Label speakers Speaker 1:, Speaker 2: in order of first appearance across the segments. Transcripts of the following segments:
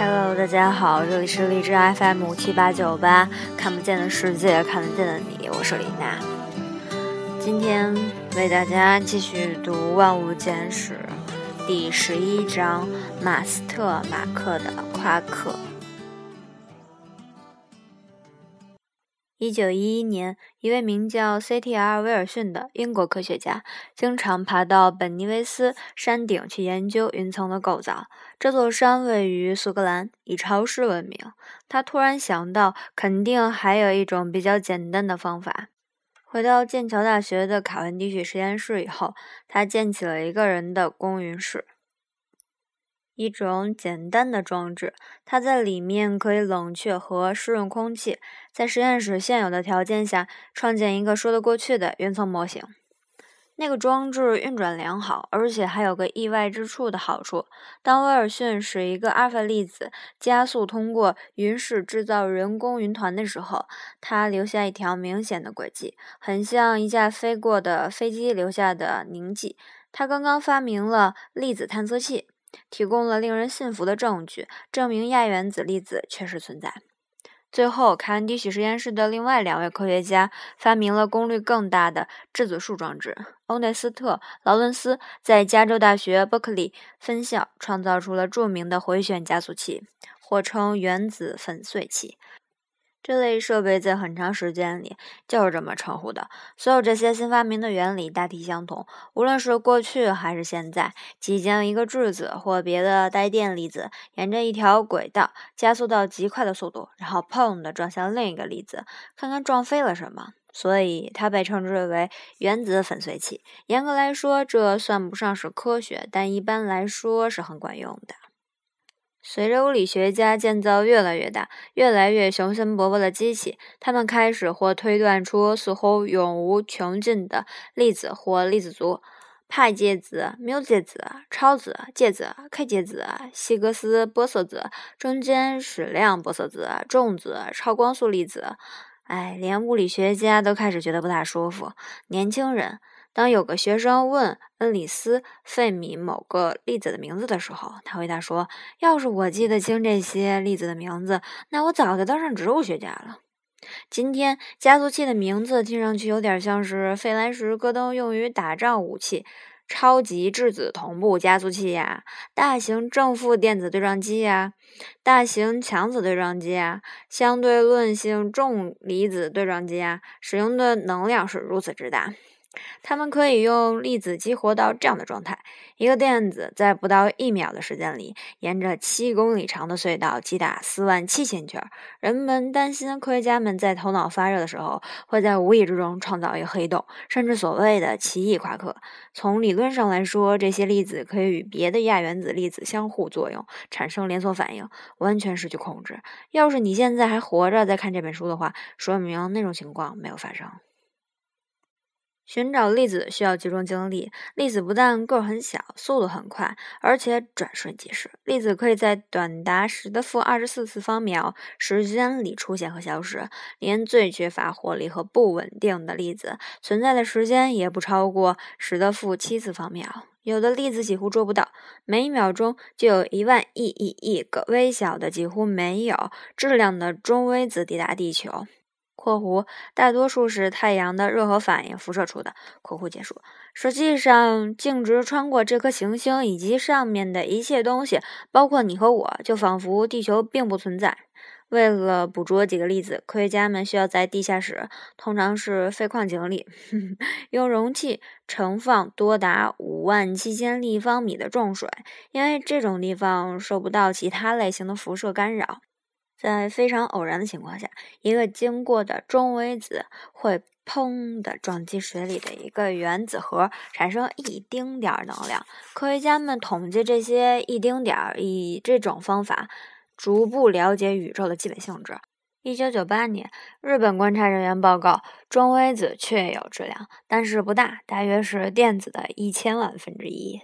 Speaker 1: Hello，大家好，这里是荔枝 FM 七八九八，看不见的世界，看得见的你，我是李娜。今天为大家继续读《万物简史》第十一章马斯特马克的夸克。一九一一年，一位名叫 C.T.R. 威尔逊的英国科学家，经常爬到本尼维斯山顶去研究云层的构造。这座山位于苏格兰，以潮湿闻名。他突然想到，肯定还有一种比较简单的方法。回到剑桥大学的卡文迪许实验室以后，他建起了一个人的公云室。一种简单的装置，它在里面可以冷却和湿润空气，在实验室现有的条件下创建一个说得过去的云层模型。那个装置运转良好，而且还有个意外之处的好处：当威尔逊使一个阿尔法粒子加速通过云室制造人工云团的时候，它留下一条明显的轨迹，很像一架飞过的飞机留下的凝迹。他刚刚发明了粒子探测器。提供了令人信服的证据，证明亚原子粒子确实存在。最后，凯恩迪许实验室的另外两位科学家发明了功率更大的质子束装置。欧内斯特·劳伦斯在加州大学伯克利分校创造出了著名的回旋加速器，或称原子粉碎器。这类设备在很长时间里就是这么称呼的。所有这些新发明的原理大体相同，无论是过去还是现在，即将一个质子或别的带电粒子沿着一条轨道加速到极快的速度，然后砰的撞向另一个粒子，看看撞飞了什么。所以它被称之为原子粉碎器。严格来说，这算不上是科学，但一般来说是很管用的。随着物理学家建造越来越大、越来越雄心勃勃的机器，他们开始或推断出似乎永无穷尽的粒子或粒子族、派介子、缪介子、超子、介子、K 介子、希格斯玻色子、中间矢量玻色子、重子、超光速粒子。哎，连物理学家都开始觉得不大舒服。年轻人。当有个学生问恩里斯·费米某个粒子的名字的时候，他回答说：“要是我记得清这些粒子的名字，那我早就当上植物学家了。”今天，加速器的名字听上去有点像是费兰什·戈登用于打仗武器——超级质子同步加速器呀，大型正负电子对撞机呀，大型强子对撞机啊，相对论性重离子对撞机啊，使用的能量是如此之大。它们可以用粒子激活到这样的状态：一个电子在不到一秒的时间里，沿着七公里长的隧道击打四万七千圈。人们担心科学家们在头脑发热的时候，会在无意之中创造一个黑洞，甚至所谓的奇异夸克。从理论上来说，这些粒子可以与别的亚原子粒子相互作用，产生连锁反应，完全失去控制。要是你现在还活着在看这本书的话，说明那种情况没有发生。寻找粒子需要集中精力。粒子不但个儿很小，速度很快，而且转瞬即逝。粒子可以在短达十的负二十四次方秒时间里出现和消失。连最缺乏活力和不稳定的粒子存在的时间也不超过十的负七次方秒。有的粒子几乎捉不到，每一秒钟就有一万亿亿亿个微小的、几乎没有质量的中微子抵达地球。括弧大多数是太阳的热核反应辐射出的。括弧结束。实际上，径直穿过这颗行星以及上面的一切东西，包括你和我，就仿佛地球并不存在。为了捕捉几个粒子，科学家们需要在地下室，通常是废矿井里，用容器盛放多达五万七千立方米的重水，因为这种地方受不到其他类型的辐射干扰。在非常偶然的情况下，一个经过的中微子会砰的撞击水里的一个原子核，产生一丁点儿能量。科学家们统计这些一丁点儿，以这种方法逐步了解宇宙的基本性质。一九九八年，日本观察人员报告，中微子确有质量，但是不大，大约是电子的一千万分之一。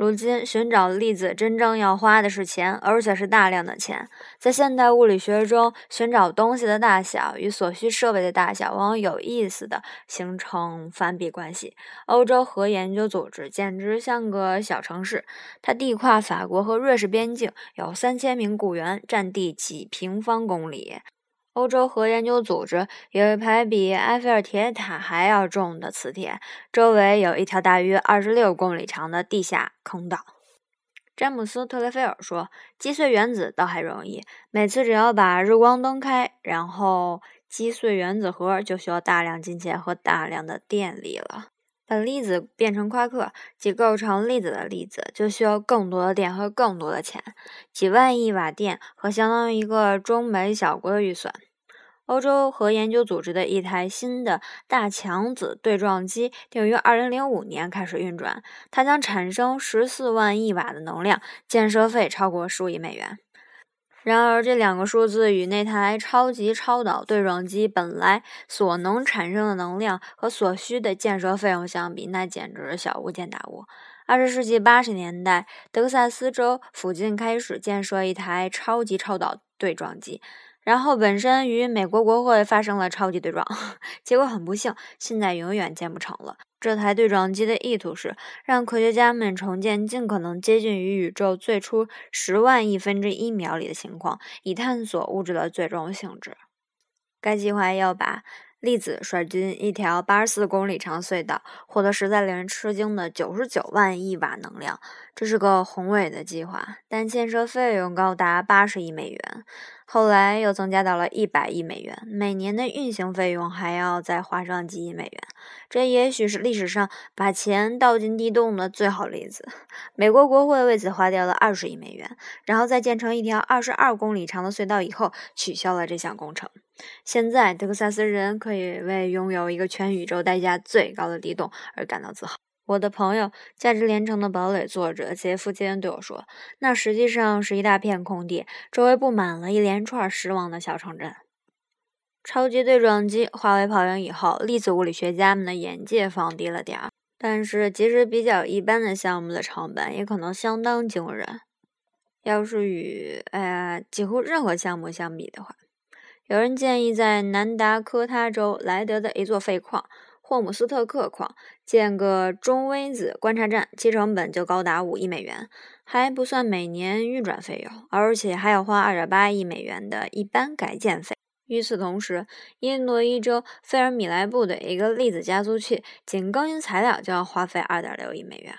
Speaker 1: 如今寻找粒子真正要花的是钱，而且是大量的钱。在现代物理学中，寻找东西的大小与所需设备的大小往往有意思的形成反比关系。欧洲核研究组织简直像个小城市，它地跨法国和瑞士边境，有三千名雇员，占地几平方公里。欧洲核研究组织有一排比埃菲尔铁塔还要重的磁铁，周围有一条大约二十六公里长的地下坑道。詹姆斯·特雷菲尔说：“击碎原子倒还容易，每次只要把日光灯开，然后击碎原子核，就需要大量金钱和大量的电力了。把粒子变成夸克，即构成粒子的粒子，就需要更多的电和更多的钱，几万亿瓦电和相当于一个中美小国的预算。”欧洲核研究组织的一台新的大强子对撞机定于2005年开始运转，它将产生14万亿瓦的能量，建设费超过15亿美元。然而，这两个数字与那台超级超导对撞机本来所能产生的能量和所需的建设费用相比，那简直小巫见大巫。二十世纪八十年代，德克萨斯州附近开始建设一台超级超导对撞机。然后本身与美国国会发生了超级对撞，结果很不幸，现在永远建不成了。这台对撞机的意图是让科学家们重建尽可能接近于宇宙最初十万亿分之一秒里的情况，以探索物质的最终性质。该计划要把粒子甩进一条八十四公里长隧道，获得实在令人吃惊的九十九万亿瓦能量。这是个宏伟的计划，但建设费用高达八十亿美元。后来又增加到了一百亿美元，每年的运行费用还要再花上几亿美元。这也许是历史上把钱倒进地洞的最好例子。美国国会为此花掉了二十亿美元，然后在建成一条二十二公里长的隧道以后，取消了这项工程。现在，德克萨斯人可以为拥有一个全宇宙代价最高的地洞而感到自豪。我的朋友，价值连城的堡垒作者杰夫·杰恩对我说：“那实际上是一大片空地，周围布满了一连串失望的小城镇。”超级对撞机化为泡影以后，粒子物理学家们的眼界放低了点儿。但是，即使比较一般的项目的成本，也可能相当惊人。要是与呃几乎任何项目相比的话，有人建议在南达科他州莱德的一座废矿。霍姆斯特克矿建个中微子观察站，其成本就高达五亿美元，还不算每年运转费用，而且还要花二点八亿美元的一般改建费。与此同时，伊利诺伊州费尔米莱布的一个粒子加速器，仅更新材料就要花费二点六亿美元。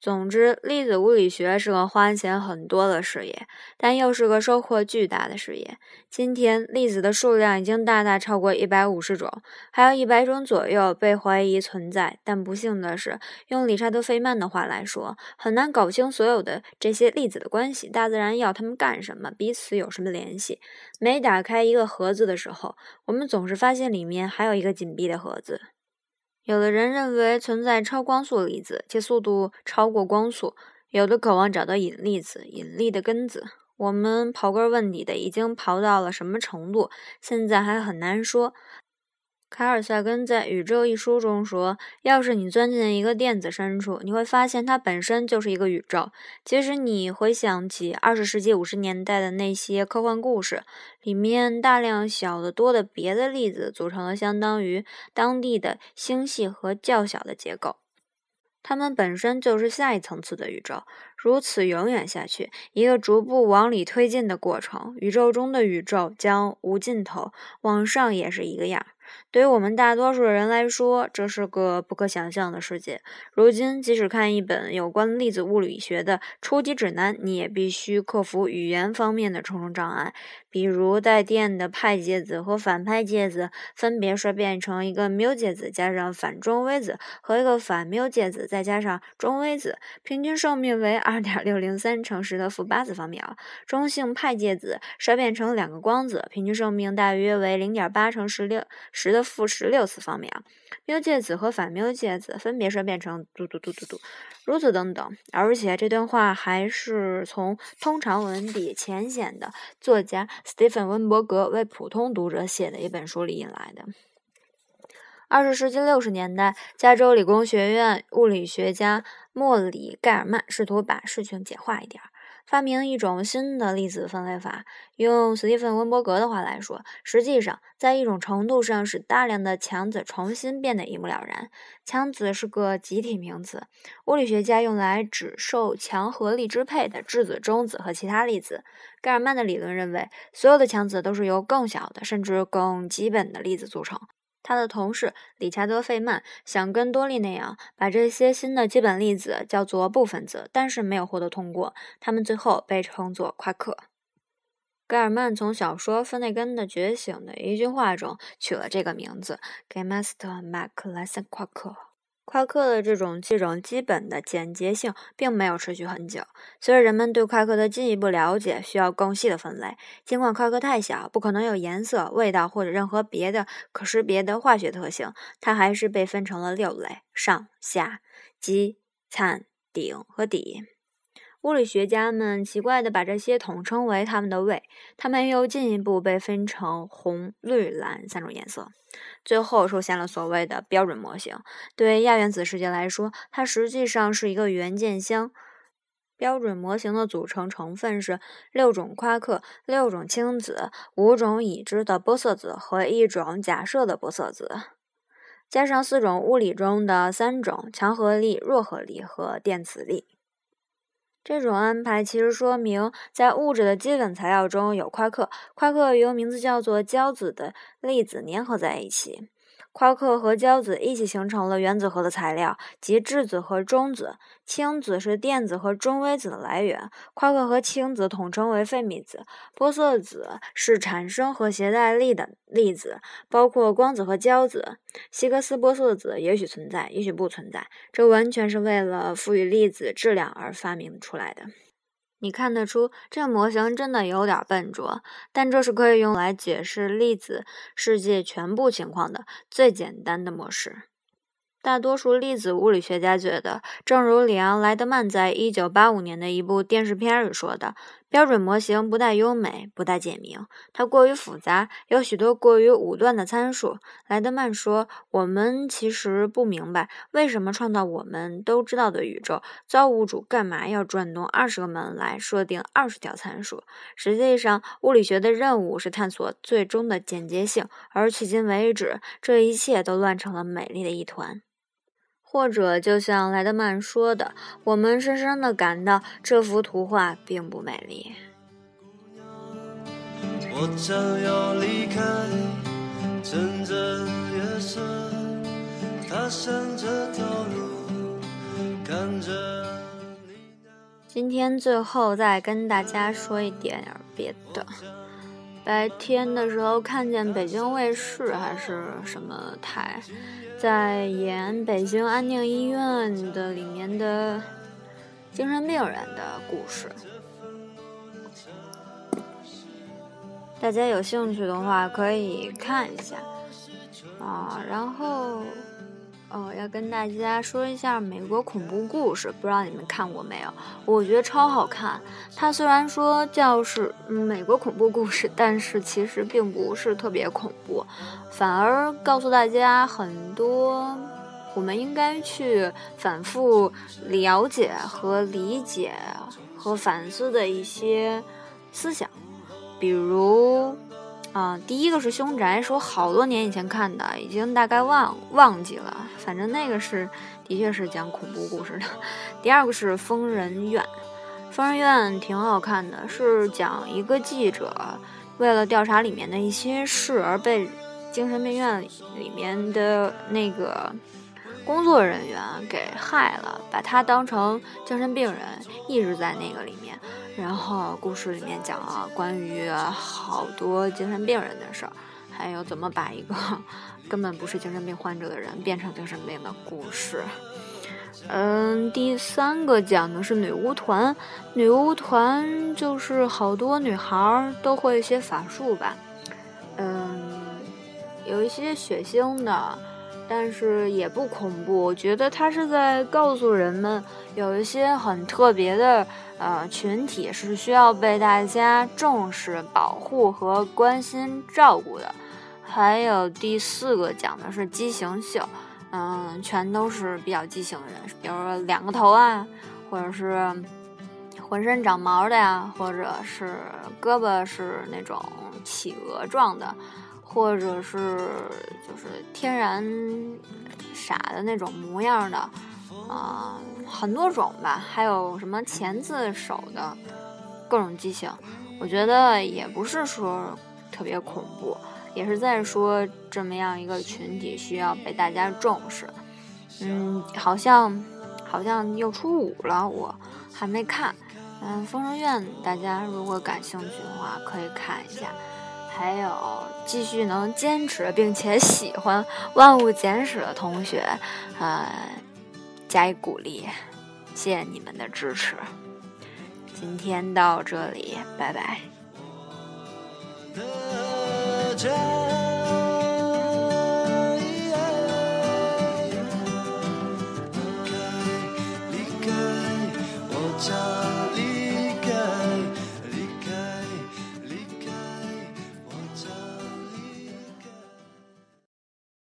Speaker 1: 总之，粒子物理学是个花钱很多的事业，但又是个收获巨大的事业。今天，粒子的数量已经大大超过一百五十种，还有一百种左右被怀疑存在。但不幸的是，用理查德·费曼的话来说，很难搞清所有的这些粒子的关系。大自然要它们干什么？彼此有什么联系？每打开一个盒子的时候，我们总是发现里面还有一个紧闭的盒子。有的人认为存在超光速粒子，其速度超过光速；有的渴望找到引力子，引力的根子。我们刨根问底的已经刨到了什么程度，现在还很难说。卡尔萨根在《宇宙》一书中说：“要是你钻进一个电子深处，你会发现它本身就是一个宇宙。即使你回想起二十世纪五十年代的那些科幻故事，里面大量小得多的别的粒子组成了相当于当地的星系和较小的结构，它们本身就是下一层次的宇宙。如此永远下去，一个逐步往里推进的过程。宇宙中的宇宙将无尽头，往上也是一个样。”对于我们大多数人来说，这是个不可想象的世界。如今，即使看一本有关粒子物理学的初级指南，你也必须克服语言方面的重重障碍。比如，带电的派介子和反派介子分别衰变成一个缪介子加上反中微子，和一个反缪介子再加上中微子，平均寿命为二点六零三乘十的负八次方秒。中性派介子衰变成两个光子，平均寿命大约为零点八乘十六十的负十六次方秒。缪介子和反缪介子分别衰变成嘟嘟嘟嘟嘟，如此等等。而且这段话还是从通常文笔浅显的作家。斯蒂芬·温伯格为普通读者写的一本书里引来的。二十世纪六十年代，加州理工学院物理学家。莫里盖尔曼试图把事情简化一点。发明一种新的粒子分类法，用斯蒂芬·温伯格的话来说，实际上在一种程度上使大量的强子重新变得一目了然。强子是个集体名词，物理学家用来指受强合力支配的质子、中子和其他粒子。盖尔曼的理论认为，所有的强子都是由更小的，甚至更基本的粒子组成。他的同事理查德·费曼想跟多利那样把这些新的基本粒子叫做部分子，但是没有获得通过。他们最后被称作夸克。盖尔曼从小说《芬内根的觉醒》的一句话中取了这个名字给 m a s t e r m a c l a s s e n 夸克。夸克的这种这种基本的简洁性并没有持续很久。随着人们对夸克的进一步了解，需要更细的分类。尽管夸克太小，不可能有颜色、味道或者任何别的可识别的化学特性，它还是被分成了六类：上、下、基、灿、顶和底。物理学家们奇怪地把这些统称为它们的位。它们又进一步被分成红、绿、蓝三种颜色。最后出现了所谓的标准模型。对亚原子世界来说，它实际上是一个元件箱。标准模型的组成成分是六种夸克、六种氢子、五种已知的玻色子和一种假设的玻色子，加上四种物理中的三种强合力、弱合力和电磁力。这种安排其实说明，在物质的基本材料中有夸克，夸克由名字叫做胶子的粒子粘合在一起。夸克和胶子一起形成了原子核的材料，即质子和中子。氢子是电子和中微子的来源。夸克和氢子统称为费米子。玻色子是产生和携带力的粒子，包括光子和胶子。希格斯玻色子也许存在，也许不存在。这完全是为了赋予粒子质量而发明出来的。你看得出这模型真的有点笨拙，但这是可以用来解释粒子世界全部情况的最简单的模式。大多数粒子物理学家觉得，正如里昂·莱德曼在一九八五年的一部电视片里说的。标准模型不太优美，不太简明，它过于复杂，有许多过于武断的参数。莱德曼说：“我们其实不明白，为什么创造我们都知道的宇宙，造物主干嘛要转动二十个门来设定二十条参数？实际上，物理学的任务是探索最终的简洁性，而迄今为止，这一切都乱成了美丽的一团。”或者，就像莱德曼说的，我们深深的感到这幅图画并不美丽。今天最后再跟大家说一点点别的。白天的时候看见北京卫视还是什么台，在演北京安定医院的里面的精神病人的故事。大家有兴趣的话可以看一下啊，然后。哦，要跟大家说一下美国恐怖故事，不知道你们看过没有？我觉得超好看。它虽然说叫是美国恐怖故事，但是其实并不是特别恐怖，反而告诉大家很多我们应该去反复了解和理解和反思的一些思想，比如。啊，第一个是凶宅，是我好多年以前看的，已经大概忘忘记了。反正那个是，的确是讲恐怖故事的。第二个是疯人院，疯人院挺好看的，是讲一个记者为了调查里面的一些事而被精神病院里面的那个工作人员给害了，把他当成精神病人，一直在那个里面。然后故事里面讲了关于好多精神病人的事儿，还有怎么把一个根本不是精神病患者的人变成精神病的故事。嗯，第三个讲的是女巫团，女巫团就是好多女孩都会一些法术吧，嗯，有一些血腥的。但是也不恐怖，我觉得他是在告诉人们，有一些很特别的呃群体是需要被大家重视、保护和关心照顾的。还有第四个讲的是畸形秀，嗯，全都是比较畸形的人，比如说两个头啊，或者是浑身长毛的呀，或者是胳膊是那种企鹅状的，或者是就是天然傻的那种模样的，啊，很多种吧，还有什么钳子手的各种畸形，我觉得也不是说特别恐怖。也是在说这么样一个群体需要被大家重视，嗯，好像好像又出五了，我还没看，嗯，《疯人院》大家如果感兴趣的话可以看一下，还有继续能坚持并且喜欢《万物简史》的同学，呃，加以鼓励，谢谢你们的支持，今天到这里，拜拜。家。